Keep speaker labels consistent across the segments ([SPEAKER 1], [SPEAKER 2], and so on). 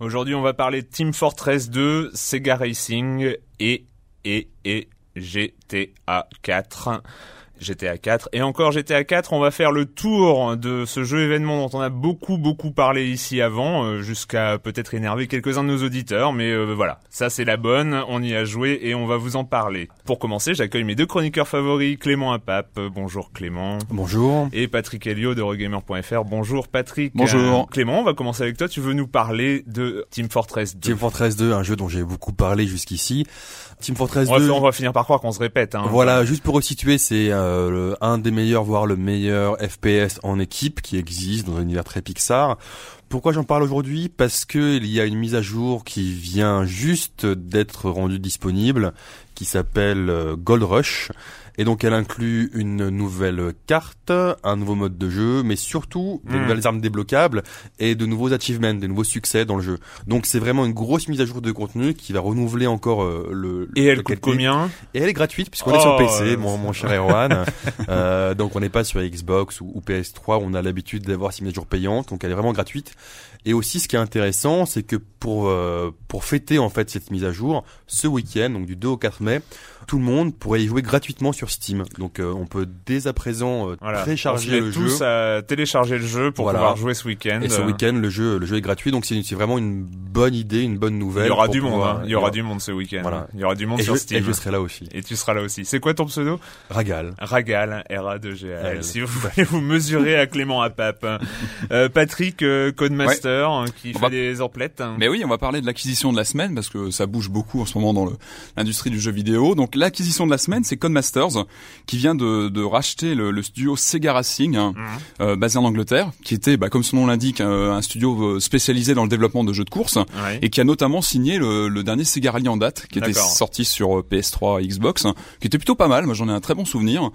[SPEAKER 1] Aujourd'hui, on va parler de Team Fortress 2, Sega Racing et et et GTA 4. GTA 4 et encore GTA 4, on va faire le tour de ce jeu événement dont on a beaucoup beaucoup parlé ici avant, euh, jusqu'à peut-être énerver quelques-uns de nos auditeurs, mais euh, voilà, ça c'est la bonne, on y a joué et on va vous en parler. Pour commencer, j'accueille mes deux chroniqueurs favoris, Clément Apap, euh, bonjour Clément.
[SPEAKER 2] Bonjour.
[SPEAKER 1] Et Patrick Helio de Regamer.fr, bonjour Patrick.
[SPEAKER 2] Bonjour.
[SPEAKER 1] Euh, Clément, on va commencer avec toi, tu veux nous parler de Team Fortress 2.
[SPEAKER 2] Team Fortress 2, un jeu dont j'ai beaucoup parlé jusqu'ici. Team Fortress
[SPEAKER 1] on,
[SPEAKER 2] 2.
[SPEAKER 1] va, on va finir par croire qu'on se répète. Hein.
[SPEAKER 2] Voilà, juste pour resituer, c'est euh, un des meilleurs, voire le meilleur FPS en équipe qui existe dans un univers très Pixar. Pourquoi j'en parle aujourd'hui? Parce que il y a une mise à jour qui vient juste d'être rendue disponible, qui s'appelle euh, Gold Rush. Et donc elle inclut une nouvelle carte, un nouveau mode de jeu, mais surtout des
[SPEAKER 1] Mm.
[SPEAKER 2] nouvelles armes débloquables et de nouveaux achievements, des nouveaux succès dans le jeu. Donc c'est vraiment une grosse mise à jour de contenu qui va renouveler encore euh, le.
[SPEAKER 1] Et elle coûte combien?
[SPEAKER 2] Et elle est gratuite puisqu'on
[SPEAKER 1] Oh,
[SPEAKER 2] est sur PC,
[SPEAKER 1] euh,
[SPEAKER 2] mon, mon cher Erwan. euh, donc on n'est pas sur Xbox ou, ou PS3 où on a l'habitude d'avoir ces mises à jour payantes. Donc elle est vraiment gratuite. Et aussi ce qui est intéressant, c'est que pour euh, pour fêter en fait cette mise à jour, ce week-end, donc du 2 au 4 mai, tout le monde pourrait y jouer gratuitement sur Steam. Donc euh, on peut dès à présent euh,
[SPEAKER 1] Voilà.
[SPEAKER 2] télécharger
[SPEAKER 1] on
[SPEAKER 2] le
[SPEAKER 1] tous
[SPEAKER 2] jeu.
[SPEAKER 1] à télécharger le jeu pour
[SPEAKER 2] Voilà.
[SPEAKER 1] pouvoir jouer ce week-end.
[SPEAKER 2] Et ce week-end, le jeu, le jeu est gratuit, donc c'est vraiment une bonne idée, une bonne nouvelle.
[SPEAKER 1] Il y aura du monde, hein. il y aura du monde ce week-end.
[SPEAKER 2] Voilà.
[SPEAKER 1] Il y aura du monde
[SPEAKER 2] Et
[SPEAKER 1] sur
[SPEAKER 2] je,
[SPEAKER 1] Steam.
[SPEAKER 2] et je serai là aussi.
[SPEAKER 1] Et tu seras là aussi. C'est quoi ton pseudo
[SPEAKER 2] Ragal.
[SPEAKER 1] Ragal, R-A-2-G-A-L.
[SPEAKER 2] Ragal.
[SPEAKER 1] Si vous voulez vous mesurer à Clément Apap. Euh, Patrick, euh, Codemaster, hein, qui
[SPEAKER 3] On
[SPEAKER 1] fait
[SPEAKER 3] va-
[SPEAKER 1] des emplettes.
[SPEAKER 3] Mais oui, on va parler de l'acquisition de la semaine parce que ça bouge beaucoup en ce moment dans l'industrie du jeu vidéo. Donc l'acquisition de la semaine, c'est Codemasters qui vient de, de racheter le, le studio Sega Racing, hein,
[SPEAKER 1] Mhm.
[SPEAKER 3] euh, basé en Angleterre, qui était, bah, comme son nom l'indique, un, un studio euh, spécialisé dans le développement de jeux de course
[SPEAKER 1] Ouais.
[SPEAKER 3] et qui a notamment signé le, le dernier Sega Rally en date, qui était sorti sur euh, PS3, Xbox, hein, qui était plutôt pas mal. Moi, j'en ai un très bon souvenir.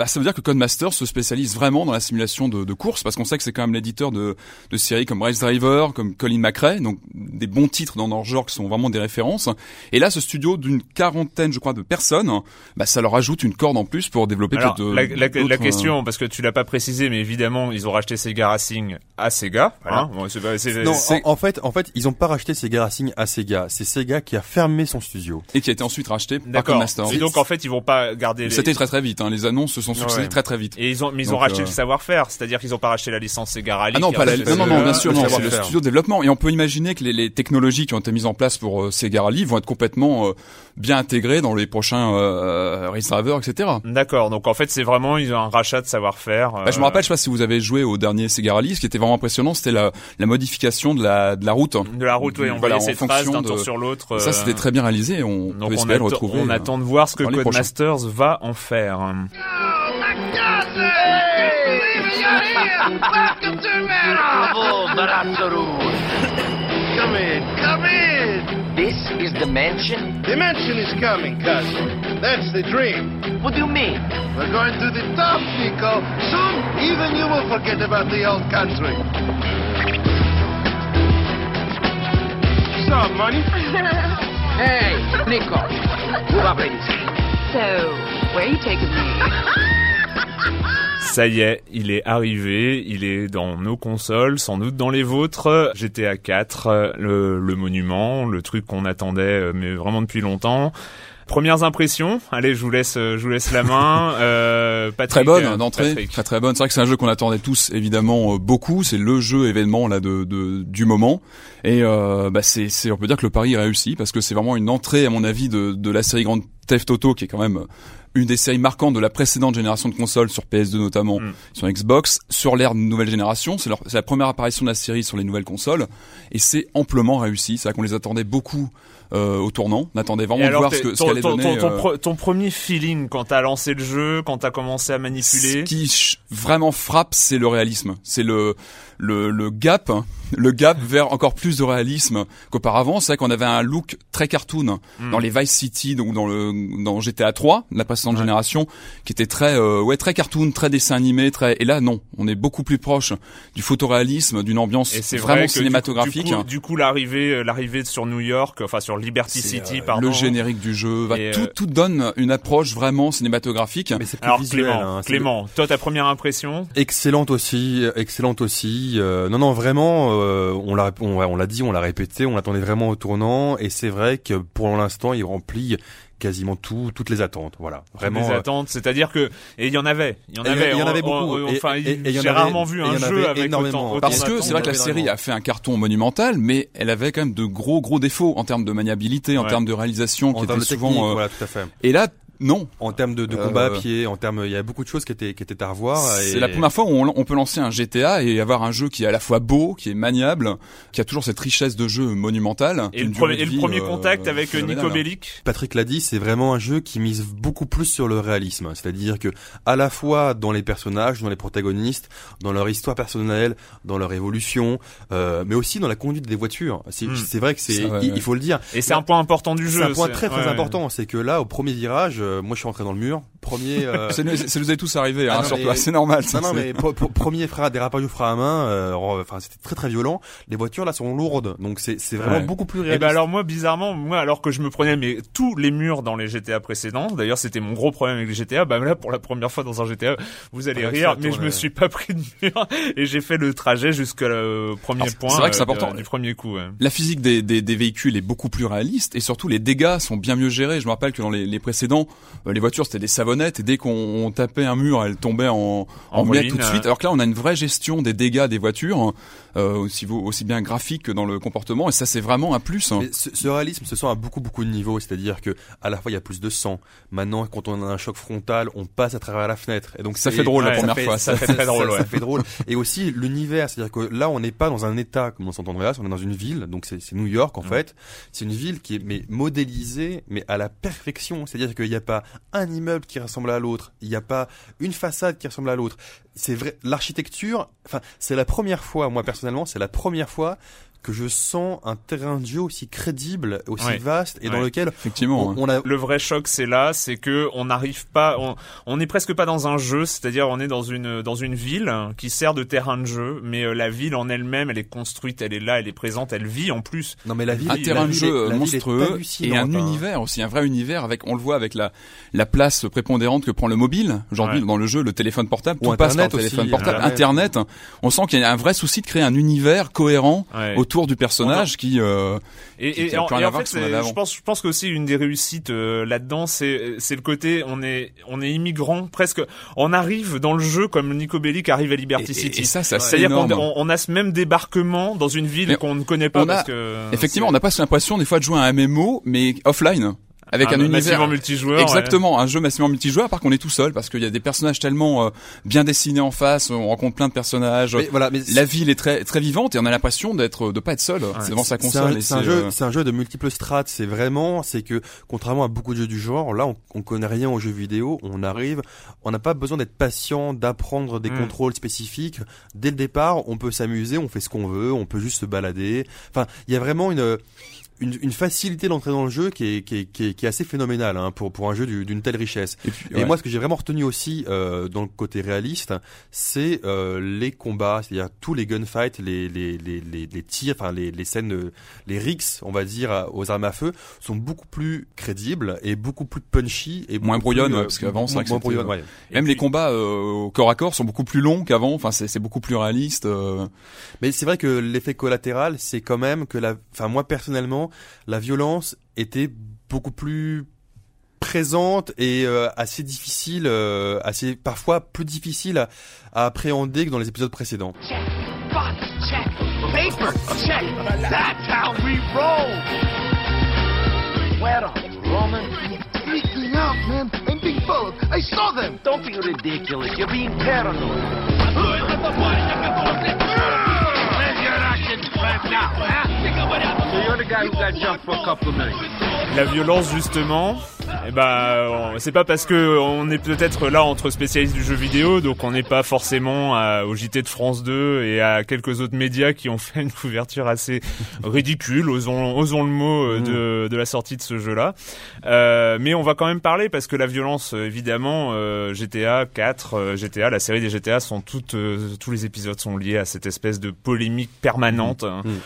[SPEAKER 3] Bah, ça veut dire que Codemasters se spécialise vraiment dans la simulation de, de course, parce qu'on sait que c'est quand même l'éditeur de, de séries comme Race Driver, comme Colin McRae, donc des bons titres dans leur genre qui sont vraiment des références. Et là, ce studio d'une quarantaine, je crois, de personnes, bah, ça leur ajoute une corde en plus pour développer
[SPEAKER 1] Alors,
[SPEAKER 3] peut-être de-
[SPEAKER 1] la, la- la
[SPEAKER 3] euh,
[SPEAKER 1] question, parce que tu l'as pas précisé, mais évidemment, ils ont racheté Sega Racing à Sega. Hein Bon, pas- c'est-
[SPEAKER 2] Non,
[SPEAKER 1] c'est-
[SPEAKER 2] en, en fait, en fait, ils ont pas racheté Sega Racing à Sega. C'est Sega qui a fermé son studio.
[SPEAKER 3] et qui a été ensuite racheté par
[SPEAKER 1] D'accord.
[SPEAKER 3] Codemasters.
[SPEAKER 1] Et donc, en fait, ils vont pas garder les...
[SPEAKER 3] C'était très très vite, hein. les annonces se sont
[SPEAKER 1] Ouais.
[SPEAKER 3] très très vite.
[SPEAKER 1] Et ils ont, mais ils ont racheté
[SPEAKER 3] euh,
[SPEAKER 1] le savoir-faire, c'est-à-dire qu'ils ont pas racheté la licence Sega Rally.
[SPEAKER 3] Ah non, pas la, non, non, non, bien sûr, non, c'est le studio de développement. Et on peut imaginer que les, les technologies qui ont été mises en place pour euh, Sega Rally vont être complètement euh, bien intégrées dans les prochaines prochain euh, Race Driver, etc.
[SPEAKER 1] D'accord. Donc en fait, c'est vraiment ils ont un rachat de savoir-faire.
[SPEAKER 3] Bah, je me rappelle, je sais pas si vous avez joué au dernier Sega Rally, ce qui était vraiment impressionnant, c'était la, la modification de la de la route.
[SPEAKER 1] De la route, oui. On
[SPEAKER 3] Voilà,
[SPEAKER 1] voyait ces traces d'un tour sur l'autre.
[SPEAKER 3] Ça,
[SPEAKER 1] euh,
[SPEAKER 3] c'était très bien réalisé. On
[SPEAKER 1] Donc
[SPEAKER 3] peut
[SPEAKER 1] on,
[SPEAKER 3] espérer
[SPEAKER 1] attend-
[SPEAKER 3] retrouver.
[SPEAKER 1] on
[SPEAKER 3] euh,
[SPEAKER 1] attend de voir ce que
[SPEAKER 3] prochains.
[SPEAKER 1] Codemasters va en faire.
[SPEAKER 4] Welcome to Mera!
[SPEAKER 5] Bravo, Barazzaru.
[SPEAKER 4] Come in, come in!
[SPEAKER 5] This is the mansion?
[SPEAKER 4] The mansion is coming, cousin. That's the dream.
[SPEAKER 5] What do you mean?
[SPEAKER 4] We're going to the top, Nico. Soon, even you will forget about the old country. Stop, money.
[SPEAKER 5] Hey, Nico. Move up, ladies.
[SPEAKER 6] So, where are you taking me?
[SPEAKER 1] Ça y est, il est arrivé, il est dans nos consoles, sans doute dans les vôtres. GTA 4, euh, le, le monument, le truc qu'on attendait euh, mais vraiment depuis longtemps. Premières impressions, allez, je vous laisse, euh, je vous laisse la main. Euh, Patrick,
[SPEAKER 3] Très bonne d'entrée, très très bonne. C'est vrai que c'est un jeu qu'on attendait tous évidemment beaucoup. C'est le jeu événement là de, de du moment. Et euh, bah c'est, on peut dire que le pari est réussi parce que c'est vraiment une entrée à mon avis de, de la série Grand Theft Auto qui est quand même une des séries marquantes de la précédente génération de consoles sur PS2 notamment,
[SPEAKER 1] Mm.
[SPEAKER 3] sur Xbox, sur l'ère de nouvelle génération. C'est, la première apparition de la série sur les nouvelles consoles et c'est amplement réussi. C'est vrai qu'on les attendait beaucoup euh, au tournant. On attendait vraiment de voir ce,
[SPEAKER 1] t'es-
[SPEAKER 3] que, ce
[SPEAKER 1] ton,
[SPEAKER 3] donner.
[SPEAKER 1] ton- ton
[SPEAKER 3] euh,
[SPEAKER 1] ton premier feeling quand t'as lancé le jeu, quand t'as commencé à manipuler?
[SPEAKER 3] Ce qui vraiment frappe, c'est le réalisme. C'est le, le, le gap, le gap vers encore plus de réalisme qu'auparavant. C'est vrai qu'on avait un look très cartoon
[SPEAKER 1] Hmm.
[SPEAKER 3] dans les Vice City ou dans le dans GTA 3, la précédente génération, qui était très euh, ouais très cartoon, très dessin animé, très. Et là non, on est beaucoup plus proche du photoréalisme, d'une ambiance
[SPEAKER 1] Et c'est
[SPEAKER 3] vraiment
[SPEAKER 1] vrai que du coup-
[SPEAKER 3] cinématographique.
[SPEAKER 1] Du coup, du coup, l'arrivée, euh, l'arrivée sur New York, enfin sur Liberty City,
[SPEAKER 3] euh,
[SPEAKER 1] pardon.
[SPEAKER 3] le générique du jeu, va,
[SPEAKER 1] Et,
[SPEAKER 3] tout,
[SPEAKER 1] euh,
[SPEAKER 3] tout donne une approche vraiment cinématographique.
[SPEAKER 2] Mais c'est plus
[SPEAKER 1] Alors
[SPEAKER 2] visuel.
[SPEAKER 1] Clément,
[SPEAKER 2] hein,
[SPEAKER 1] Clément, toi ta première impression?
[SPEAKER 2] Excellente aussi, excellente aussi. Euh, non, non, vraiment, euh, on l'a, on, l'a dit, on l'a répété, on l'attendait vraiment au tournant, et c'est vrai que pour l'instant, il remplit quasiment tout, toutes les attentes. Voilà, vraiment.
[SPEAKER 1] les attentes, c'est-à-dire que et il y en avait, il y en avait,
[SPEAKER 2] il y en avait beaucoup.
[SPEAKER 1] enfin,
[SPEAKER 2] et- et il y en
[SPEAKER 1] j'ai
[SPEAKER 2] avait-
[SPEAKER 1] rarement vu un jeu avec
[SPEAKER 2] énormément.
[SPEAKER 1] autant, autant
[SPEAKER 3] Parce que c'est vrai que la série a fait un carton monumental, mais elle avait quand même de gros gros défauts en termes de maniabilité, en
[SPEAKER 1] Ouais.
[SPEAKER 3] termes de réalisation, qui
[SPEAKER 2] technique,
[SPEAKER 3] souvent. euh,
[SPEAKER 2] voilà, tout à fait.
[SPEAKER 3] Et là, non.
[SPEAKER 2] En termes de, de
[SPEAKER 3] Euh,
[SPEAKER 2] combat à pied, en termes, il y a beaucoup de choses qui étaient, qui étaient à revoir.
[SPEAKER 3] C'est
[SPEAKER 2] et-
[SPEAKER 3] la première fois où on, on peut lancer un GTA et avoir un jeu qui est à la fois beau, qui est maniable, qui a toujours cette richesse de jeu monumentale.
[SPEAKER 1] Et le, premier,
[SPEAKER 3] de
[SPEAKER 1] et le
[SPEAKER 3] vie,
[SPEAKER 1] premier
[SPEAKER 3] euh,
[SPEAKER 1] contact avec euh. Nico Bellic?
[SPEAKER 2] Patrick l'a dit, c'est vraiment un jeu qui mise beaucoup plus sur le réalisme. C'est-à-dire que, à la fois dans les personnages, dans les protagonistes, dans leur histoire personnelle, dans leur évolution, euh, mais aussi dans la conduite des voitures. C'est
[SPEAKER 1] Hmm.
[SPEAKER 2] c'est vrai que c'est,
[SPEAKER 3] Ça, ouais,
[SPEAKER 2] il,
[SPEAKER 3] ouais.
[SPEAKER 2] il faut le dire.
[SPEAKER 1] Et c'est un point important du jeu.
[SPEAKER 2] C'est un point très très
[SPEAKER 1] ouais.
[SPEAKER 2] important. C'est que là, au premier virage, euh, moi je suis rentré dans le mur. Premier. euh,
[SPEAKER 3] Ça nous, ça nous est tous arrivé,
[SPEAKER 2] Ah
[SPEAKER 3] hein,
[SPEAKER 2] non,
[SPEAKER 3] sur
[SPEAKER 2] mais-
[SPEAKER 3] toi, c'est normal. ça,
[SPEAKER 2] Non, non,
[SPEAKER 3] c'est-
[SPEAKER 2] mais pro- pro- premier frein, dérapage au frein à main, euh, enfin c'était très très violent. Les voitures là sont lourdes, donc c'est c'est vraiment
[SPEAKER 3] Ouais.
[SPEAKER 2] beaucoup plus
[SPEAKER 1] Et
[SPEAKER 2] réaliste.
[SPEAKER 1] ben alors moi bizarrement moi alors que je me prenais mais tous les murs dans les GTA précédents d'ailleurs c'était mon gros problème avec les GTA bah là pour la première fois dans un GTA vous allez
[SPEAKER 2] Ah,
[SPEAKER 1] rire mais je me suis pas pris de mur et j'ai fait le trajet jusqu'au premier
[SPEAKER 3] Alors, c'est
[SPEAKER 1] point
[SPEAKER 3] vrai que c'est
[SPEAKER 1] euh,
[SPEAKER 3] important.
[SPEAKER 1] du premier coup ouais.
[SPEAKER 3] La physique des, des, des véhicules est beaucoup plus réaliste et surtout les dégâts sont bien mieux gérés. Je me rappelle que dans les, les précédents, les voitures c'était des savonnettes et dès qu'on on tapait un mur, elles tombaient en, en,
[SPEAKER 1] En
[SPEAKER 3] miettes tout de suite.
[SPEAKER 1] euh.
[SPEAKER 3] Alors que là, on a une vraie gestion des dégâts des voitures, euh, aussi, aussi bien graphique que dans le comportement et ça c'est vraiment un plus. hein.
[SPEAKER 2] Mais ce, ce réalisme se sent à beaucoup beaucoup de niveaux, c'est-à-dire que à la fois il y a plus de sang. Maintenant, quand on a un choc frontal, on passe à travers la fenêtre, et donc
[SPEAKER 3] Ça
[SPEAKER 2] c'est-
[SPEAKER 3] fait drôle la première
[SPEAKER 2] fait-
[SPEAKER 3] fois.
[SPEAKER 1] ça fait très drôle,
[SPEAKER 2] ça, fait drôle. Et aussi l'univers, c'est-à-dire que là, on n'est pas dans un état comme dans San Andreas, on est dans une ville, donc c'est c'est New York en fait. C'est une ville qui est mais modélisée, mais à la perfection. C'est-à-dire qu'il n'y a pas un immeuble qui ressemble à l'autre, il n'y a pas une façade qui ressemble à l'autre. C'est vrai, l'architecture. Enfin, c'est la première fois, moi personnellement, c'est la première fois que je sens un terrain de jeu aussi crédible, aussi
[SPEAKER 1] Ouais.
[SPEAKER 2] vaste et dans lequel
[SPEAKER 3] Effectivement.
[SPEAKER 2] on, on a
[SPEAKER 1] le vrai choc c'est là c'est que on n'arrive pas on, on est presque pas dans un jeu c'est-à-dire on est dans une dans une ville qui sert de terrain de jeu mais euh, la ville en elle-même elle est construite elle est là elle est présente elle vit en plus
[SPEAKER 2] non mais la ville,
[SPEAKER 3] un
[SPEAKER 2] la
[SPEAKER 3] terrain de jeu
[SPEAKER 2] est
[SPEAKER 3] monstrueux et un
[SPEAKER 2] hein.
[SPEAKER 3] univers aussi, un vrai univers avec, on le voit avec la la place prépondérante que prend le mobile aujourd'hui
[SPEAKER 1] Ouais.
[SPEAKER 3] dans le jeu, le téléphone portable,
[SPEAKER 2] Ou
[SPEAKER 3] tout passe par téléphone portable,
[SPEAKER 2] Internet.
[SPEAKER 3] Internet. On sent qu'il y a un vrai souci de créer un univers cohérent
[SPEAKER 1] Ouais.
[SPEAKER 3] Autour du personnage qui euh,
[SPEAKER 1] Et,
[SPEAKER 3] qui-
[SPEAKER 1] et, en,
[SPEAKER 3] à
[SPEAKER 1] en fait, je pense, je pense qu'aussi une des réussites euh, là-dedans, c'est c'est le côté on est on est immigrant presque. On arrive dans le jeu comme Nico Bellic arrive à Liberty City.
[SPEAKER 3] et ça, c'est assez
[SPEAKER 1] C'est-à-dire qu'on on, a ce même débarquement dans une ville qu'on ne connaît pas
[SPEAKER 3] on a-
[SPEAKER 1] parce que
[SPEAKER 3] Effectivement, on
[SPEAKER 1] c'est-
[SPEAKER 3] a pas l'impression des fois de jouer à un MMO, mais offline. Avec un, univers
[SPEAKER 1] massivement multijoueur. ouais.
[SPEAKER 3] Exactement, un jeu massivement multijoueur, par contre on est tout seul parce qu'il y a des personnages tellement euh, bien dessinés en face, on rencontre plein de personnages.
[SPEAKER 2] Mais voilà, mais
[SPEAKER 3] La ville est très très vivante et on a l'impression d'être de pas être seul devant sa
[SPEAKER 2] C'est
[SPEAKER 3] console.
[SPEAKER 2] un, c'est un jeu,
[SPEAKER 3] euh,
[SPEAKER 2] c'est un jeu de multiples strates. C'est vraiment, c'est que contrairement à beaucoup de jeux du genre, là, on, on connaît rien aux jeux vidéo. On arrive, on n'a pas besoin d'être patient, d'apprendre des
[SPEAKER 1] Mm.
[SPEAKER 2] contrôles spécifiques. Dès le départ, on peut s'amuser, on fait ce qu'on veut, on peut juste se balader. Enfin, il y a vraiment une une, une facilité d'entrer dans le jeu qui est, qui est, qui est, qui est assez phénoménale hein, pour, pour un jeu du- d'une telle richesse.
[SPEAKER 3] et puis,
[SPEAKER 2] Et
[SPEAKER 3] ouais.
[SPEAKER 2] moi, ce que j'ai vraiment retenu aussi euh, dans le côté réaliste, c'est euh, les combats, c'est-à-dire tous les gunfights, les les les les, les tirs, enfin les les scènes, les rixes, on va dire, aux armes à feu, sont beaucoup plus crédibles et beaucoup plus punchy et
[SPEAKER 3] Moins brouillonnes,
[SPEAKER 2] euh,
[SPEAKER 3] ouais, parce qu'avant, c'est
[SPEAKER 2] moins
[SPEAKER 3] c'était,
[SPEAKER 2] brouillonnes,
[SPEAKER 3] euh,
[SPEAKER 2] ouais.
[SPEAKER 3] Même les combats euh, au corps à corps sont beaucoup plus longs qu'avant. Enfin, c'est c'est beaucoup plus réaliste. euh.
[SPEAKER 2] Mais c'est vrai que l'effet collatéral, c'est quand même que la, enfin moi personnellement, la violence était beaucoup plus présente et euh, assez difficile, euh, assez parfois plus difficile à, appréhender que dans les épisodes précédents.
[SPEAKER 4] I saw them. Don't be ridiculous. You're being paranoid.
[SPEAKER 1] La violence justement, eh ben, on- c'est pas parce que on est peut-être là entre spécialistes du jeu vidéo, donc on n'est pas forcément à- au JT de France 2 et à quelques autres médias qui ont fait une couverture assez ridicule, osons, osons le mot, euh, de, de la sortie de ce jeu-là. Euh, mais on va quand même parler parce que la violence, euh, évidemment, euh, GTA 4, euh, GTA, la série des GTA sont toutes, euh, tous les épisodes sont liés à cette espèce de polémique permanente. hein.
[SPEAKER 2] Mhm.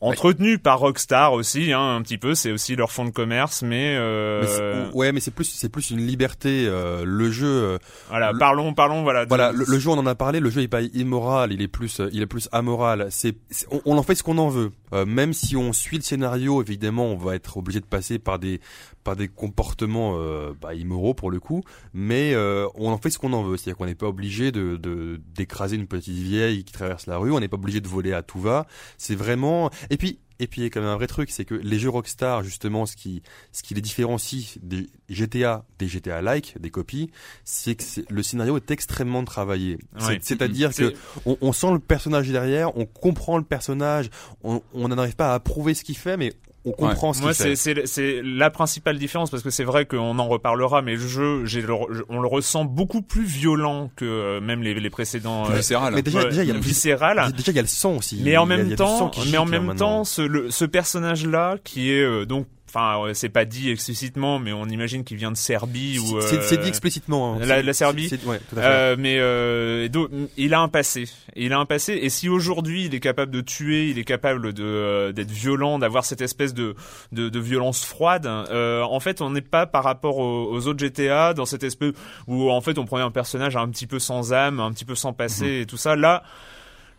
[SPEAKER 1] Entretenu par Rockstar aussi, hein, un petit peu, c'est aussi leur fond de commerce, mais, euh,
[SPEAKER 2] Mais ouais, mais c'est plus c'est plus une liberté. euh, le jeu, euh,
[SPEAKER 1] voilà,
[SPEAKER 2] le-
[SPEAKER 1] parlons, parlons, voilà.
[SPEAKER 2] voilà, le, le jeu on en a parlé. Le jeu est pas immoral, il est plus euh, il est plus amoral. C'est on, on en fait ce qu'on en veut. Euh, même si on suit le scénario, évidemment, on va être obligé de passer par des par des comportements euh, bah, immoraux pour le coup. Mais euh, on en fait ce qu'on en veut. C'est-à-dire qu'on n'est pas obligé de de- d'écraser une petite vieille qui traverse la rue. On n'est pas obligé de voler à tout va. C'est vraiment et puis et puis il y a quand même un vrai truc, c'est que les jeux Rockstar, justement, ce qui, ce qui les différencie des GTA, des GTA-like, des copies, c'est que le scénario est extrêmement travaillé.
[SPEAKER 1] Ouais.
[SPEAKER 2] C'est-à-dire
[SPEAKER 1] C'est-
[SPEAKER 2] que on, on sent le personnage derrière, on comprend le personnage, on on n'en arrive pas à approuver ce qu'il fait, mais on comprend ce
[SPEAKER 1] Moi, c'est c'est c'est la principale différence parce que c'est vrai qu'on en reparlera, mais le jeu, j'ai le- je- on le ressent beaucoup plus violent que euh, même les, les précédents. Euh,
[SPEAKER 3] viscéral.
[SPEAKER 2] Mais déjà,
[SPEAKER 1] ouais,
[SPEAKER 2] déjà, il y a le
[SPEAKER 1] viscéral.
[SPEAKER 2] Déjà, il y a le sang aussi.
[SPEAKER 1] Mais en même temps, mais en même temps, ce, le- ce personnage-là qui est euh, donc, enfin, euh, c'est pas dit explicitement, mais on imagine qu'il vient de Serbie ou.
[SPEAKER 2] C'est- c'est
[SPEAKER 1] euh,
[SPEAKER 2] dit explicitement. hein.
[SPEAKER 1] la- la Serbie
[SPEAKER 2] c'est- ouais, tout à fait.
[SPEAKER 1] Euh, mais euh, do- il a un passé. Il a un passé. Et si aujourd'hui il est capable de tuer, il est capable de euh, d'être violent, d'avoir cette espèce de de, de violence froide. euh, en fait, on n'est pas par rapport aux, aux autres GTA dans cette espèce où en fait on prenait un personnage un petit peu sans âme, un petit peu sans passé
[SPEAKER 2] Mhm.
[SPEAKER 1] et tout ça. Là.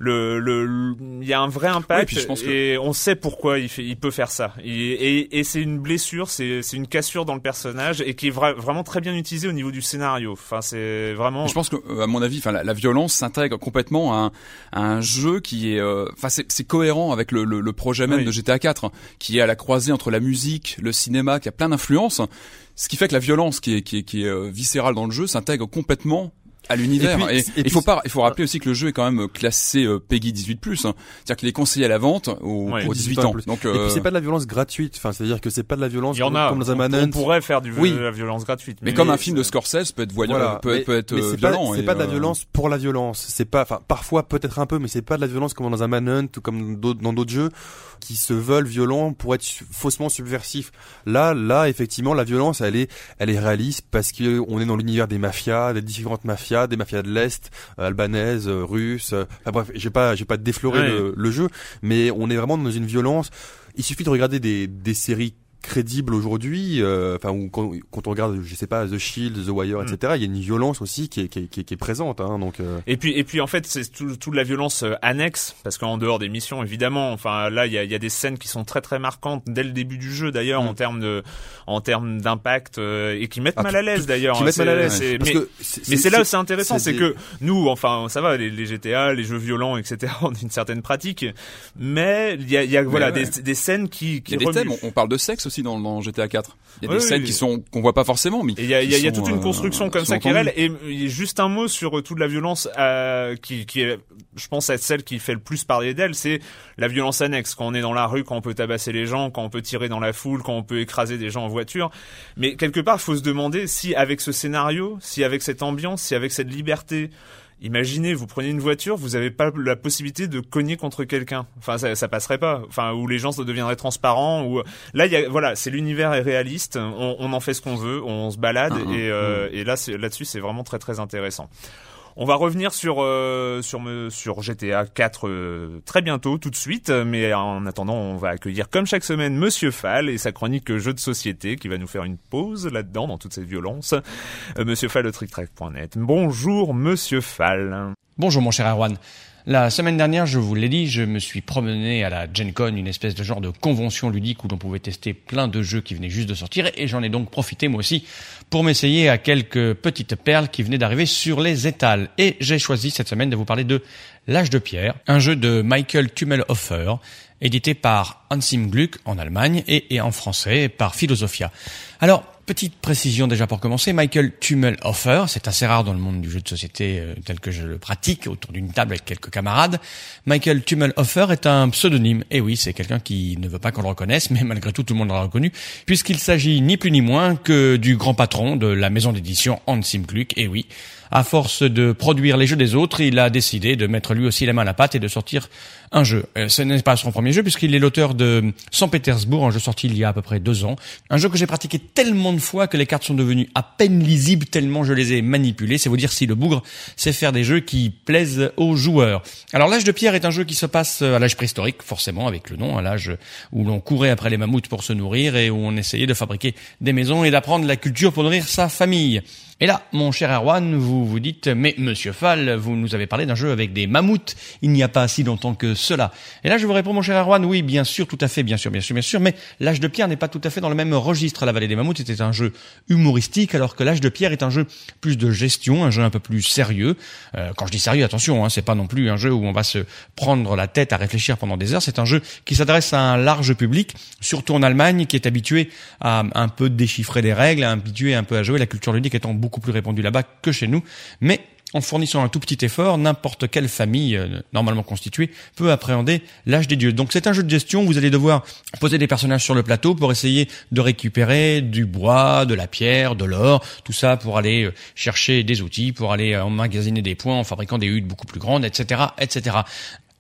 [SPEAKER 1] Le, le, il y a un vrai impact
[SPEAKER 3] puis je pense que-
[SPEAKER 1] et on sait pourquoi il fait, il peut faire ça. Et, et, et c'est une blessure, c'est, c'est une cassure dans le personnage et qui est vra- vraiment très bien utilisée au niveau du scénario. Enfin, c'est vraiment.
[SPEAKER 3] Je pense que, euh, à mon avis, enfin, la, la violence s'intègre complètement à un, à un jeu qui est, euh, enfin, c'est c'est cohérent avec le, le, le projet même
[SPEAKER 1] Oui.
[SPEAKER 3] de GTA 4, hein, qui est à la croisée entre la musique, le cinéma, qui a plein d'influences. Ce qui fait que la violence qui est, qui est, qui est euh, viscérale dans le jeu s'intègre complètement à l'univers.
[SPEAKER 2] Et
[SPEAKER 3] Et,
[SPEAKER 2] et
[SPEAKER 3] il faut pas, il faut rappeler aussi que le jeu est quand même classé euh, Peggy 18+. Hein. C'est-à-dire qu'il est conseillé à la vente aux,
[SPEAKER 1] Ouais,
[SPEAKER 3] aux 18 ans.
[SPEAKER 2] plus.
[SPEAKER 3] Donc,
[SPEAKER 2] Et
[SPEAKER 3] euh,
[SPEAKER 2] puis c'est pas de la violence gratuite. Enfin, c'est-à-dire que c'est pas de la violence
[SPEAKER 1] Il y en
[SPEAKER 2] comme,
[SPEAKER 1] a.
[SPEAKER 2] comme dans un
[SPEAKER 1] on,
[SPEAKER 2] Manhunt.
[SPEAKER 1] on pourrait faire du,
[SPEAKER 2] Oui.
[SPEAKER 1] de la violence gratuite.
[SPEAKER 3] mais comme un film de Scorsese peut être voyant,
[SPEAKER 2] Voilà.
[SPEAKER 3] peut,
[SPEAKER 2] Mais-
[SPEAKER 3] peut être
[SPEAKER 2] mais
[SPEAKER 3] euh,
[SPEAKER 2] c'est pas,
[SPEAKER 3] violent.
[SPEAKER 2] c'est
[SPEAKER 3] et,
[SPEAKER 2] pas de la
[SPEAKER 3] euh,
[SPEAKER 2] violence pour la violence. C'est pas, enfin, parfois peut-être un peu, mais c'est pas de la violence comme dans un Manhunt ou comme dans d'autres jeux qui se veulent violents pour être faussement subversifs. Là, là, effectivement, la violence, elle est, elle est réaliste parce que on est dans l'univers des mafias, des différentes mafias, des mafias de l'est, euh, albanaises, euh, russes. euh, enfin bref, j'ai pas, j'ai pas défloré
[SPEAKER 1] Ouais.
[SPEAKER 2] le, le jeu, mais on est vraiment dans une violence. Il suffit de regarder des, des séries crédibles aujourd'hui, euh, enfin ou quand, quand on regarde, je sais pas, The Shield, The Wire,
[SPEAKER 1] Mm.
[SPEAKER 2] etc. Il y a une violence aussi qui est, qui est, qui est, qui est présente, hein, donc. euh,
[SPEAKER 1] Et puis, et puis en fait, c'est tout, toute la violence euh, annexe, parce qu'en dehors des missions, évidemment, enfin là, il y a, y a des scènes qui sont très très marquantes dès le début du jeu, d'ailleurs,
[SPEAKER 2] Mm.
[SPEAKER 1] en termes de, en termes d'impact, euh, et qui mettent
[SPEAKER 2] Ah,
[SPEAKER 1] mal
[SPEAKER 2] tout-
[SPEAKER 1] à l'aise d'ailleurs.
[SPEAKER 2] qui
[SPEAKER 1] hein,
[SPEAKER 2] mettent mal à l'aise.
[SPEAKER 1] mais-
[SPEAKER 2] c'est-
[SPEAKER 1] Mais c'est là où
[SPEAKER 2] c'est-
[SPEAKER 1] intéressant,
[SPEAKER 2] c'est des-
[SPEAKER 1] que nous, enfin, ça va, les, les GTA, les jeux violents, etc., on a une certaine pratique, mais il y a, y a voilà
[SPEAKER 3] ouais.
[SPEAKER 1] des, des scènes qui, qui
[SPEAKER 3] Il y a des thèmes, on, on parle de sexe aussi dans, dans GTA 4. Il y a
[SPEAKER 1] Oui,
[SPEAKER 3] des scènes
[SPEAKER 1] oui.
[SPEAKER 3] qui sont qu'on voit pas forcément, mais
[SPEAKER 1] il y a, il y a- il y a
[SPEAKER 3] qui
[SPEAKER 1] toute une
[SPEAKER 3] euh,
[SPEAKER 1] construction comme ça qui est réelle. Et juste un mot sur euh, toute la violence euh, qui, qui est, je pense, être celle qui fait le plus parler d'elle, c'est la violence annexe. Quand on est dans la rue, quand on peut tabasser les gens, quand on peut tirer dans la foule, quand on peut écraser des gens en voiture. Mais quelque part, faut se demander si avec ce scénario, si avec cette ambiance, si avec cette liberté, Imaginez, vous prenez une voiture, vous n'avez pas la possibilité de cogner contre quelqu'un. Enfin, ça, ça passerait pas. Enfin, où les gens se deviendraient transparents. Ou là, y a, voilà, c'est l'univers est réaliste. On, on en fait ce qu'on veut, on se balade
[SPEAKER 2] Mhm,
[SPEAKER 1] et, euh, et là, là-dessus, c'est vraiment très très intéressant. On va revenir sur euh, sur sur GTA 4 euh, très bientôt, tout de suite. Mais en attendant, on va accueillir comme chaque semaine Monsieur Fall et sa chronique jeux de société qui va nous faire une pause là-dedans dans toute cette violence. Euh, Monsieur Fall de TrickTrack.net. Bonjour Monsieur Fall.
[SPEAKER 7] Bonjour mon cher Erwan. La semaine dernière, je vous l'ai dit, je me suis promené à la Gen Con, une espèce de genre de convention ludique où l'on pouvait tester plein de jeux qui venaient juste de sortir et j'en ai donc profité moi aussi pour m'essayer à quelques petites perles qui venaient d'arriver sur les étals. Et j'ai choisi cette semaine de vous parler de L'âge de pierre, un jeu de Michael Tummelhofer, édité par Hansim Gluck en Allemagne et, et en français par Philosophia. Alors, petite précision déjà pour commencer, Michael Tummelhofer, c'est assez rare dans le monde du jeu de société euh, tel que je le pratique autour d'une table avec quelques camarades. Michael Tummelhofer est un pseudonyme. Et oui, c'est quelqu'un qui ne veut pas qu'on le reconnaisse, mais malgré tout, tout le monde l'a reconnu, puisqu'il s'agit ni plus ni moins que du grand patron de la maison d'édition Hansim Gluck. Et oui, à force de produire les jeux des autres, il a décidé de mettre lui aussi la main à la pâte et de sortir un jeu. Euh, Ce n'est pas son premier jeu puisqu'il est l'auteur de Saint-Pétersbourg, un jeu sorti il y a à peu près deux ans. Un jeu que j'ai pratiqué tellement de fois que les cartes sont devenues à peine lisibles tellement je les ai manipulées. C'est vous dire si le bougre sait faire des jeux qui plaisent aux joueurs. Alors l'âge de pierre est un jeu qui se passe à l'âge préhistorique, forcément avec le nom, à l'âge où l'on courait après les mammouths pour se nourrir et où on essayait de fabriquer des maisons et d'apprendre la culture pour nourrir sa famille. Et là, mon cher Erwan, vous vous dites, mais monsieur Fall, vous nous avez parlé d'un jeu avec des mammouths il n'y a pas si longtemps que cela. Et là, je vous réponds, mon cher Erwan, oui, bien sûr, tout à fait, bien sûr, bien sûr, bien sûr, mais l'âge de pierre n'est pas tout à fait dans le même registre. La vallée des mammouths était un jeu humoristique, alors que l'âge de pierre est un jeu plus de gestion, un jeu un peu plus sérieux. Euh, quand je dis sérieux, attention, hein, c'est pas non plus un jeu où on va se prendre la tête à réfléchir pendant des heures. C'est un jeu qui s'adresse à un large public, surtout en Allemagne, qui est habitué à un peu déchiffrer des règles, habitué un peu à jouer, la culture ludique étant beaucoup plus répandue là-bas que chez nous. Mais en fournissant un tout petit effort, n'importe quelle famille euh, normalement constituée peut appréhender l'âge des dieux. Donc c'est un jeu de gestion, vous allez devoir poser des personnages sur le plateau pour essayer de récupérer du bois, de la pierre, de l'or, tout ça pour aller euh, chercher des outils, pour aller euh, emmagasiner des points en fabriquant des huttes beaucoup plus grandes, etc., etc.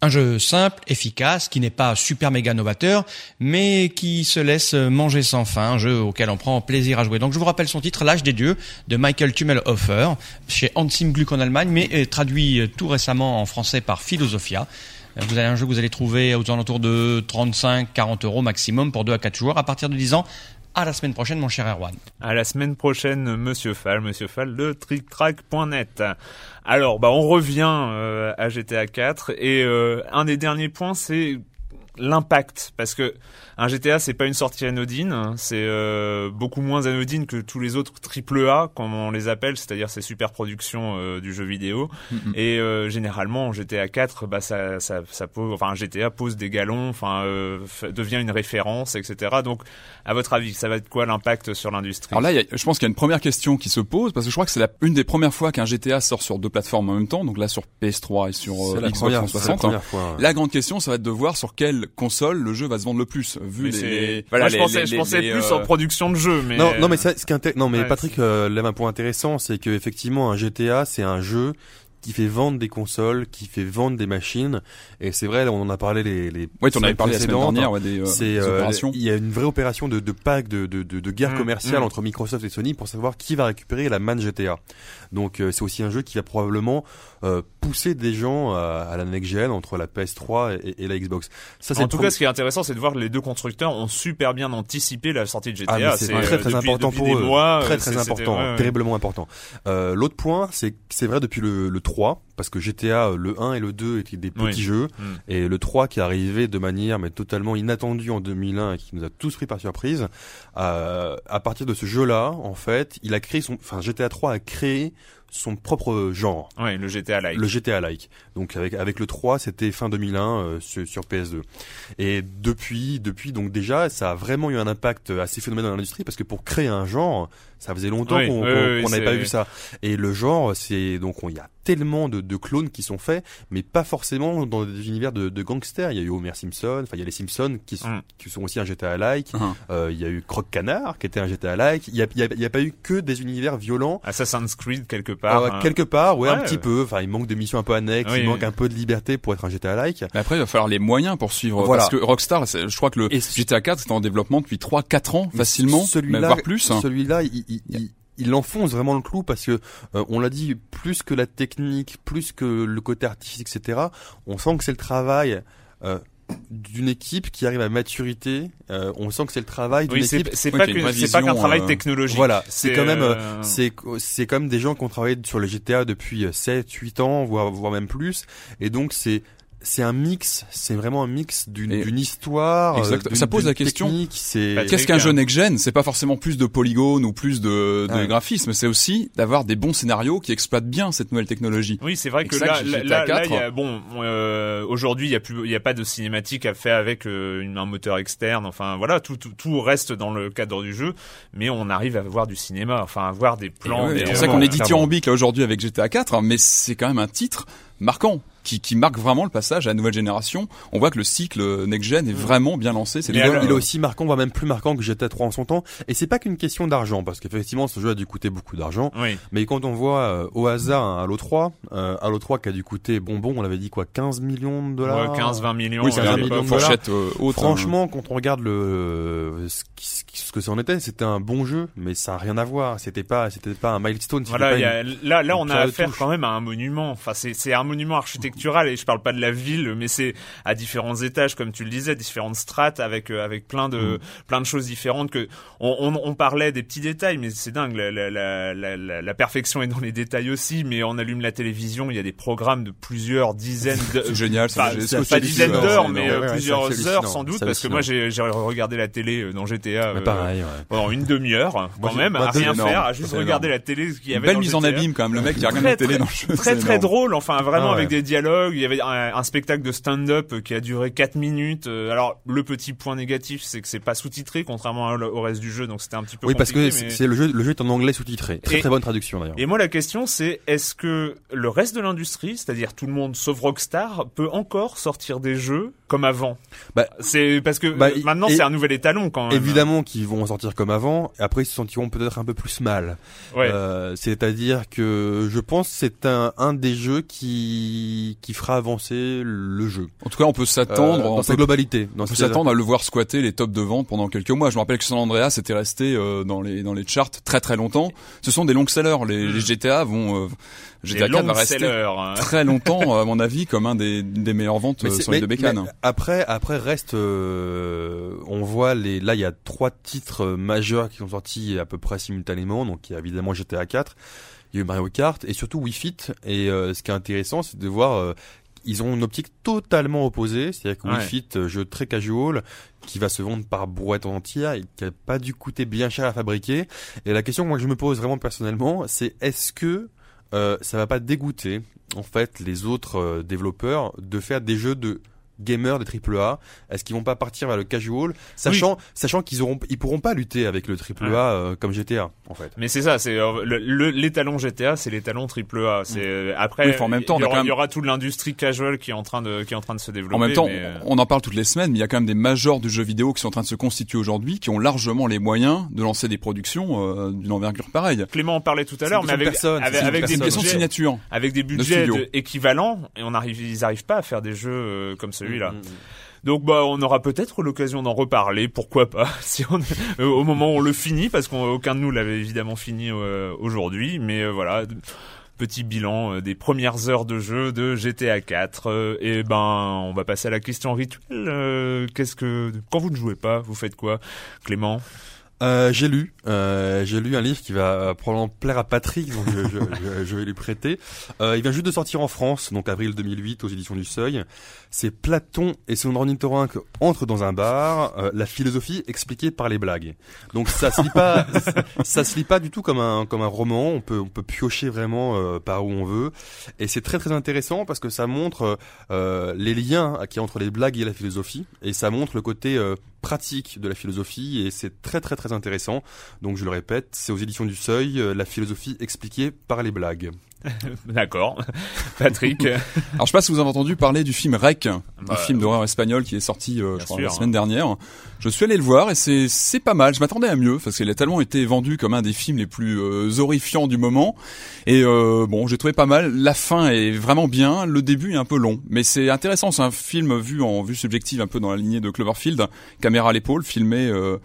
[SPEAKER 7] Un jeu simple, efficace, qui n'est pas super méga novateur, mais qui se laisse manger sans fin, un jeu auquel on prend plaisir à jouer. Donc je vous rappelle son titre, L'âge des dieux, de Michael Tummelhofer, chez Hansim Gluck en Allemagne, mais traduit euh, tout récemment en français par Philosophia. Euh, Vous avez un jeu que vous allez trouver aux alentours de 35-40 euros maximum pour 2 à 4 joueurs à partir de 10 ans. À la semaine prochaine, mon cher Erwan.
[SPEAKER 1] À la semaine prochaine, Monsieur Fall, Monsieur Fall de TrickTrack.net. Alors, bah, on revient euh, à GTA 4 et euh, un des derniers points, c'est l'impact, parce que un GTA, c'est pas une sortie anodine, c'est euh, beaucoup moins anodine que tous les autres triple A, comme on les appelle, c'est-à-dire ces super productions euh, du jeu vidéo. Et euh, généralement, GTA 4, bah ça, ça, ça pose, enfin GTA pose des galons, enfin euh, devient une référence, etc. Donc, à votre avis, ça va être quoi l'impact sur l'industrie?
[SPEAKER 3] Alors là, il y a- je pense qu'il y a une première question qui se pose parce que je crois que c'est la- une des premières fois qu'un GTA sort sur deux plateformes en même temps, donc là sur PS3 et sur euh,
[SPEAKER 2] la
[SPEAKER 3] Xbox
[SPEAKER 2] première, c'est la
[SPEAKER 3] 360.
[SPEAKER 2] première fois. ouais.
[SPEAKER 3] La grande question, ça va être de voir sur quelle console le jeu va se vendre le plus, vu
[SPEAKER 1] Mais
[SPEAKER 3] les,
[SPEAKER 1] c'est-
[SPEAKER 3] les-
[SPEAKER 1] Moi, je
[SPEAKER 3] les-
[SPEAKER 1] pensais,
[SPEAKER 3] les-
[SPEAKER 1] je pensais
[SPEAKER 3] les,
[SPEAKER 1] plus
[SPEAKER 3] euh,
[SPEAKER 1] en production de jeu, mais
[SPEAKER 2] Non, non, mais ça, ce qui non, mais
[SPEAKER 1] Ouais,
[SPEAKER 2] Patrick euh, lève un point intéressant, c'est que effectivement un GTA, c'est un jeu qui fait vendre des consoles, qui fait vendre des machines, et c'est vrai, on en a parlé les, les
[SPEAKER 3] Ouais, tu en avais parlé la semaine
[SPEAKER 2] précédentes.
[SPEAKER 3] dernière, ouais, des, euh,
[SPEAKER 2] c'est
[SPEAKER 3] des
[SPEAKER 2] euh,
[SPEAKER 3] opérations.
[SPEAKER 2] il y a une vraie opération de, de pack de, de, de, de guerre
[SPEAKER 1] Mm,
[SPEAKER 2] commerciale
[SPEAKER 1] mm.
[SPEAKER 2] entre Microsoft et Sony pour savoir qui va récupérer la manne GTA. Donc euh, c'est aussi un jeu qui va probablement euh, pousser des gens à, à la next gen entre la PS3 et, et la Xbox. Ça c'est
[SPEAKER 1] en tout cas, ce qui est intéressant, c'est de voir que les deux constructeurs ont super bien anticipé la sortie de GTA.
[SPEAKER 2] Ah, c'est très
[SPEAKER 1] euh,
[SPEAKER 2] très
[SPEAKER 1] depuis-
[SPEAKER 2] important
[SPEAKER 1] depuis
[SPEAKER 2] pour eux.
[SPEAKER 1] mois,
[SPEAKER 2] très
[SPEAKER 1] euh,
[SPEAKER 2] très important,
[SPEAKER 1] ouais, ouais.
[SPEAKER 2] terriblement important. Euh, L'autre point, c'est c'est vrai depuis le, le 3, parce que GTA euh, le 1 et le 2 étaient des petits
[SPEAKER 1] Oui.
[SPEAKER 2] jeux,
[SPEAKER 1] Mm.
[SPEAKER 2] et le 3 qui est arrivé de manière mais totalement inattendue en 2001 et qui nous a tous pris par surprise. Euh, à partir de ce jeu-là, en fait, il a créé son, enfin GTA 3 a créé son propre genre.
[SPEAKER 1] Ouais, le GTA like.
[SPEAKER 2] Le GTA like. Donc avec avec le 3, c'était fin 2001 euh, sur, sur PS2. Et depuis depuis donc déjà, ça a vraiment eu un impact assez phénoménal dans l'industrie parce que pour créer un genre, ça faisait longtemps
[SPEAKER 1] Oui,
[SPEAKER 2] qu'on
[SPEAKER 1] oui,
[SPEAKER 2] n'avait pas vu ça. Et le genre, c'est donc on- il y a tellement de, de clones qui sont faits, mais pas forcément dans des univers de, de gangsters. Il y a eu Homer Simpson, enfin il y a les Simpsons qui sont,
[SPEAKER 1] Mm.
[SPEAKER 2] qui sont aussi un GTA like.
[SPEAKER 3] Mhm.
[SPEAKER 2] Euh, il y a eu Croc Canard qui était un GTA like. Il y a, il y a, il y a pas eu que des univers violents.
[SPEAKER 1] Assassin's Creed quelque part.
[SPEAKER 2] Euh,
[SPEAKER 1] hein.
[SPEAKER 2] quelque part, ouais, un
[SPEAKER 1] Ouais,
[SPEAKER 2] petit
[SPEAKER 1] ouais.
[SPEAKER 2] peu. Enfin, il manque de missions un peu annexes,
[SPEAKER 1] Oui,
[SPEAKER 2] il manque
[SPEAKER 1] oui.
[SPEAKER 2] un peu de liberté pour être un GTA like.
[SPEAKER 3] Mais après, il va falloir les moyens pour suivre.
[SPEAKER 2] Voilà.
[SPEAKER 3] Parce que Rockstar, je crois que le
[SPEAKER 2] Et-
[SPEAKER 3] GTA 4 c'était en développement depuis 3-4 ans, facilement,
[SPEAKER 2] celui-là,
[SPEAKER 3] même voire plus. hein.
[SPEAKER 2] Celui-là, il, il, il- il enfonce vraiment le clou parce que euh, on l'a dit, plus que la technique, plus que le côté artistique, etc. On sent que c'est le travail. euh, d'une équipe qui arrive à maturité, euh, on sent que c'est le travail d'une
[SPEAKER 1] Oui, c'est
[SPEAKER 2] équipe.
[SPEAKER 1] c'est
[SPEAKER 3] Oui,
[SPEAKER 1] pas qu'un travail
[SPEAKER 3] euh,
[SPEAKER 1] technologique.
[SPEAKER 2] Voilà, c'est quand même,
[SPEAKER 1] euh,
[SPEAKER 2] c'est c'est quand même des gens qui ont travaillé sur le GTA depuis 7, 8 ans, voire voire même plus, et donc c'est c'est un mix, c'est vraiment un mix d'une histoire.
[SPEAKER 3] Exact.
[SPEAKER 2] d'une-
[SPEAKER 3] Ça pose la question.
[SPEAKER 1] Bah,
[SPEAKER 3] Qu'est-ce qu'un jeu next-gen C'est pas forcément plus de polygones ou plus de, de
[SPEAKER 2] Ouais.
[SPEAKER 3] graphismes, c'est aussi d'avoir des bons scénarios qui exploitent bien cette nouvelle technologie.
[SPEAKER 1] Oui, c'est vrai que là,
[SPEAKER 3] que
[SPEAKER 1] là,
[SPEAKER 3] GTA
[SPEAKER 1] là, là,
[SPEAKER 3] 4,
[SPEAKER 1] il y a, bon, euh, aujourd'hui, il y a plus, il y a pas de cinématique à faire avec euh, une- un moteur externe. Enfin, voilà, tout, tout, tout reste dans le cadre du jeu, mais on arrive à voir du cinéma, enfin, à voir des plans.
[SPEAKER 3] Ouais,
[SPEAKER 1] des-
[SPEAKER 3] c'est pour ça qu'on est dithyrambique là aujourd'hui avec GTA 4, hein, mais c'est quand même un titre marquant. Qui, qui marque vraiment le passage à la nouvelle génération. On voit que le cycle next-gen est vraiment bien lancé. C'est
[SPEAKER 2] Il, il est aussi marquant, voire même plus marquant que GTA 3 en son temps. Et c'est pas qu'une question d'argent, parce qu'effectivement, ce jeu a dû coûter beaucoup d'argent.
[SPEAKER 1] Oui.
[SPEAKER 2] Mais quand on voit euh, au hasard un Halo 3, euh, Halo 3 qui a dû coûter bonbon, on avait dit quoi, 15 millions de dollars.
[SPEAKER 1] Ouais, 15-20 millions.
[SPEAKER 2] Oui,
[SPEAKER 1] euh,
[SPEAKER 2] 15
[SPEAKER 1] à
[SPEAKER 2] millions de dollars.
[SPEAKER 3] euh, hein.
[SPEAKER 2] Franchement, quand on regarde le ce, que ça en était, c'était un bon jeu, mais ça a rien à voir. C'était pas, c'était pas un milestone.
[SPEAKER 1] Voilà,
[SPEAKER 2] pas
[SPEAKER 1] y a-
[SPEAKER 2] une-
[SPEAKER 1] là, là,
[SPEAKER 2] une
[SPEAKER 1] on a affaire
[SPEAKER 2] touche.
[SPEAKER 1] quand même à un monument. Enfin, c'est, c'est un monument architectural et je parle pas de la ville, mais c'est à différents étages, comme tu le disais, différentes strates avec euh, avec plein
[SPEAKER 2] Mm.
[SPEAKER 1] de plein de choses différentes. Que on, on, on parlait des petits détails, mais c'est dingue. La, la, la, la, perfection est dans les détails aussi. Mais on allume la télévision, il y a des programmes de plusieurs dizaines de
[SPEAKER 3] C'est génial.
[SPEAKER 1] pas
[SPEAKER 3] dis,
[SPEAKER 1] dizaines d'heures, mais euh,
[SPEAKER 2] Ouais, ouais,
[SPEAKER 1] plusieurs heures sans doute, parce que moi j'ai regardé la télé euh, dans GTA euh,
[SPEAKER 2] pareil, ouais.
[SPEAKER 1] pendant une demi-heure, quand même, à rien
[SPEAKER 3] énorme.
[SPEAKER 1] faire, à juste regarder
[SPEAKER 3] énorme.
[SPEAKER 1] la télé, ce y
[SPEAKER 3] Une
[SPEAKER 1] avait
[SPEAKER 3] belle
[SPEAKER 1] dans
[SPEAKER 3] mise en abîme quand même. Le mec qui à la télé dans le jeu.
[SPEAKER 1] Très très drôle, enfin vraiment
[SPEAKER 2] Ah
[SPEAKER 1] avec des dialogues. Il y avait un, un spectacle de stand-up qui a duré 4 minutes. Euh, Alors le petit point négatif, c'est que c'est pas sous-titré contrairement au reste du jeu, donc c'était un petit peu
[SPEAKER 2] Oui, parce que c'est
[SPEAKER 1] mais-
[SPEAKER 2] c'est le jeu, le jeu est en anglais sous-titré. Très
[SPEAKER 1] Et-
[SPEAKER 2] très bonne traduction d'ailleurs.
[SPEAKER 1] Et moi la question c'est est-ce que le reste de l'industrie, c'est-à-dire tout le monde sauf Rockstar, peut encore sortir des jeux comme avant
[SPEAKER 2] Bah,
[SPEAKER 1] C'est parce que
[SPEAKER 2] bah,
[SPEAKER 1] euh, maintenant c'est un nouvel étalon quand même.
[SPEAKER 2] Évidemment qu'ils vont en sortir comme avant, et après ils se sentiront peut-être un peu plus mal.
[SPEAKER 1] Ouais.
[SPEAKER 2] Euh, C'est-à-dire que je pense c'est un, un des jeux qui, qui fera avancer le jeu.
[SPEAKER 3] En tout cas, on peut s'attendre.
[SPEAKER 2] Euh, dans sa globalité. Dans
[SPEAKER 3] On peut
[SPEAKER 2] sa-
[SPEAKER 3] s'attendre à le voir squatter les tops de vente pendant quelques mois. Je me rappelle que San Andreas était resté euh, dans les dans les charts très très longtemps. Ce sont des longs sellers. Les, les GTA vont euh, GTA
[SPEAKER 1] Des
[SPEAKER 3] 4 va rester
[SPEAKER 1] sellers, hein.
[SPEAKER 3] très longtemps à mon avis comme un des, des meilleures ventes
[SPEAKER 2] Mais
[SPEAKER 3] euh, sur les deux bécanes.
[SPEAKER 2] après, après reste, euh, on voit les, là il y a trois titres euh, majeurs qui sont sortis à peu près simultanément. Donc il y a évidemment GTA 4, il y a eu Mario Kart et surtout Wii Fit. Et euh, ce qui est intéressant, c'est de voir, euh, ils ont une optique totalement opposée. C'est-à-dire que
[SPEAKER 1] Ouais.
[SPEAKER 2] Wii Fit, euh, jeu très casual, qui va se vendre par brouette entière et qui a pas dû coûter bien cher à fabriquer. Et la question que moi je me pose vraiment personnellement, c'est est-ce que euh, ça va pas dégoûter en fait les autres euh, développeurs de faire des jeux de gamers des AAA Est-ce qu'ils vont pas partir vers le casual, sachant sachant qu'ils auront ils pourront pas lutter avec le AAA
[SPEAKER 1] Ouais.
[SPEAKER 2] euh, comme GTA en fait.
[SPEAKER 1] Mais c'est ça, c'est euh, le, le- l'étalon GTA, c'est l'étalon triple A. C'est euh, après,
[SPEAKER 3] Oui, en même temps,
[SPEAKER 1] il y aura,
[SPEAKER 3] quand même-
[SPEAKER 1] il y aura toute l'industrie casual qui est en train de qui est en train de se développer.
[SPEAKER 3] En même temps,
[SPEAKER 1] mais, euh,
[SPEAKER 3] on en parle toutes les semaines, mais il y a quand même des majors du jeu vidéo qui sont en train de se constituer aujourd'hui, qui ont largement les moyens de lancer des productions euh, d'une envergure pareille.
[SPEAKER 1] Clément en parlait tout à l'heure, mais avec
[SPEAKER 2] de personne,
[SPEAKER 1] des
[SPEAKER 3] de
[SPEAKER 1] budgets,
[SPEAKER 3] signature.
[SPEAKER 1] avec des budgets de- équivalents, et on arrive, ils arrivent pas à faire des jeux euh, comme celui-là.
[SPEAKER 2] Mm, mm,
[SPEAKER 1] Donc bah on aura peut-être l'occasion d'en reparler, pourquoi pas, si on, euh, au moment où on le finit, parce qu'aucun de nous l'avait évidemment fini euh, aujourd'hui, mais euh, voilà, petit bilan des premières heures de jeu de GTA 4. euh, et ben on va passer à la question rituelle. Qu'est-ce que quand vous ne jouez pas, vous faites quoi, Clément?
[SPEAKER 2] Euh, j'ai lu, euh, j'ai lu un livre qui va probablement plaire à Patrick, donc je, je, je, je vais lui prêter. Euh, il vient juste de sortir en France, donc avril 2008 aux éditions du Seuil. C'est Platon et son ornithorynque entrent dans un bar, euh, la philosophie expliquée par les blagues. Donc ça se lit pas, ça se lit pas du tout comme un comme un roman. On peut on peut piocher vraiment euh, par où on veut, et c'est très très intéressant parce que ça montre euh, les liens qui entre les blagues et la philosophie, et ça montre le côté euh, pratique de la philosophie et c'est très très très intéressant. Donc je le répète, c'est aux éditions du Seuil, euh, la philosophie expliquée par les blagues.
[SPEAKER 1] D'accord. Patrick.
[SPEAKER 3] Alors je sais pas si vous avez entendu parler du film Rec,
[SPEAKER 1] Bah,
[SPEAKER 3] un film d'horreur espagnol qui est sorti euh, je crois,
[SPEAKER 1] sûr,
[SPEAKER 3] la semaine dernière. Je suis allé le voir et c'est c'est pas mal. Je m'attendais à mieux parce qu'il a tellement été vendu comme un des films les plus euh, horrifiants du moment. Et euh, bon, j'ai trouvé pas mal. La fin est vraiment bien. Le début est un peu long, mais c'est intéressant. C'est un film vu en vue subjective, un peu dans la lignée de Cloverfield, caméra à l'épaule, filmé. euh,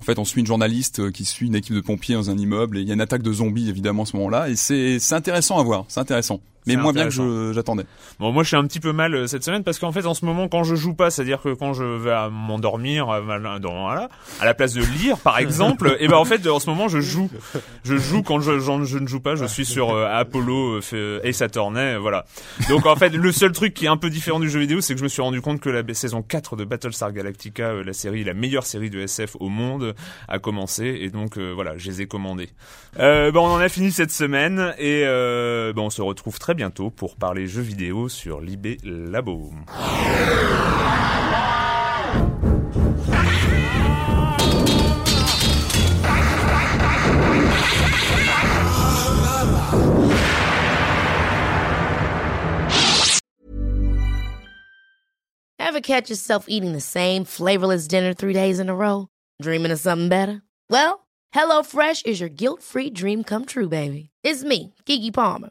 [SPEAKER 3] en fait, on suit une journaliste euh, qui suit une équipe de pompiers dans un immeuble et il y a une attaque de zombies évidemment à ce moment-là. Et c'est c'est intéressant à voir. C'est intéressant. Mais moins bien que je- j'attendais.
[SPEAKER 1] Bon, moi, je suis un petit peu mal euh, cette semaine parce qu'en fait, en ce moment, quand je joue pas, c'est-à-dire que quand je vais à m'endormir, euh, dans, voilà, à la place de lire, par exemple, et ben en fait, en ce moment, je joue. Je joue quand je, je ne joue pas. Je suis sur euh, Apollo euh, et Saturnet, euh, voilà. Donc en fait, le seul truc qui est un peu différent du jeu vidéo, c'est que je me suis rendu compte que la saison 4 de Battlestar Galactica, euh, la série, la meilleure série de SF au monde, a commencé et donc euh, voilà, je les ai commandés. Euh, bon, on en a fini cette semaine et euh, bon, on se retrouve très bientôt pour parler jeux vidéo sur l'IB Labo.
[SPEAKER 8] Ever catch yourself eating the same flavorless dinner three days in a row? Dreaming of something better? Well, HelloFresh is your guilt-free dream come true, baby. It's me, Kiki Palmer.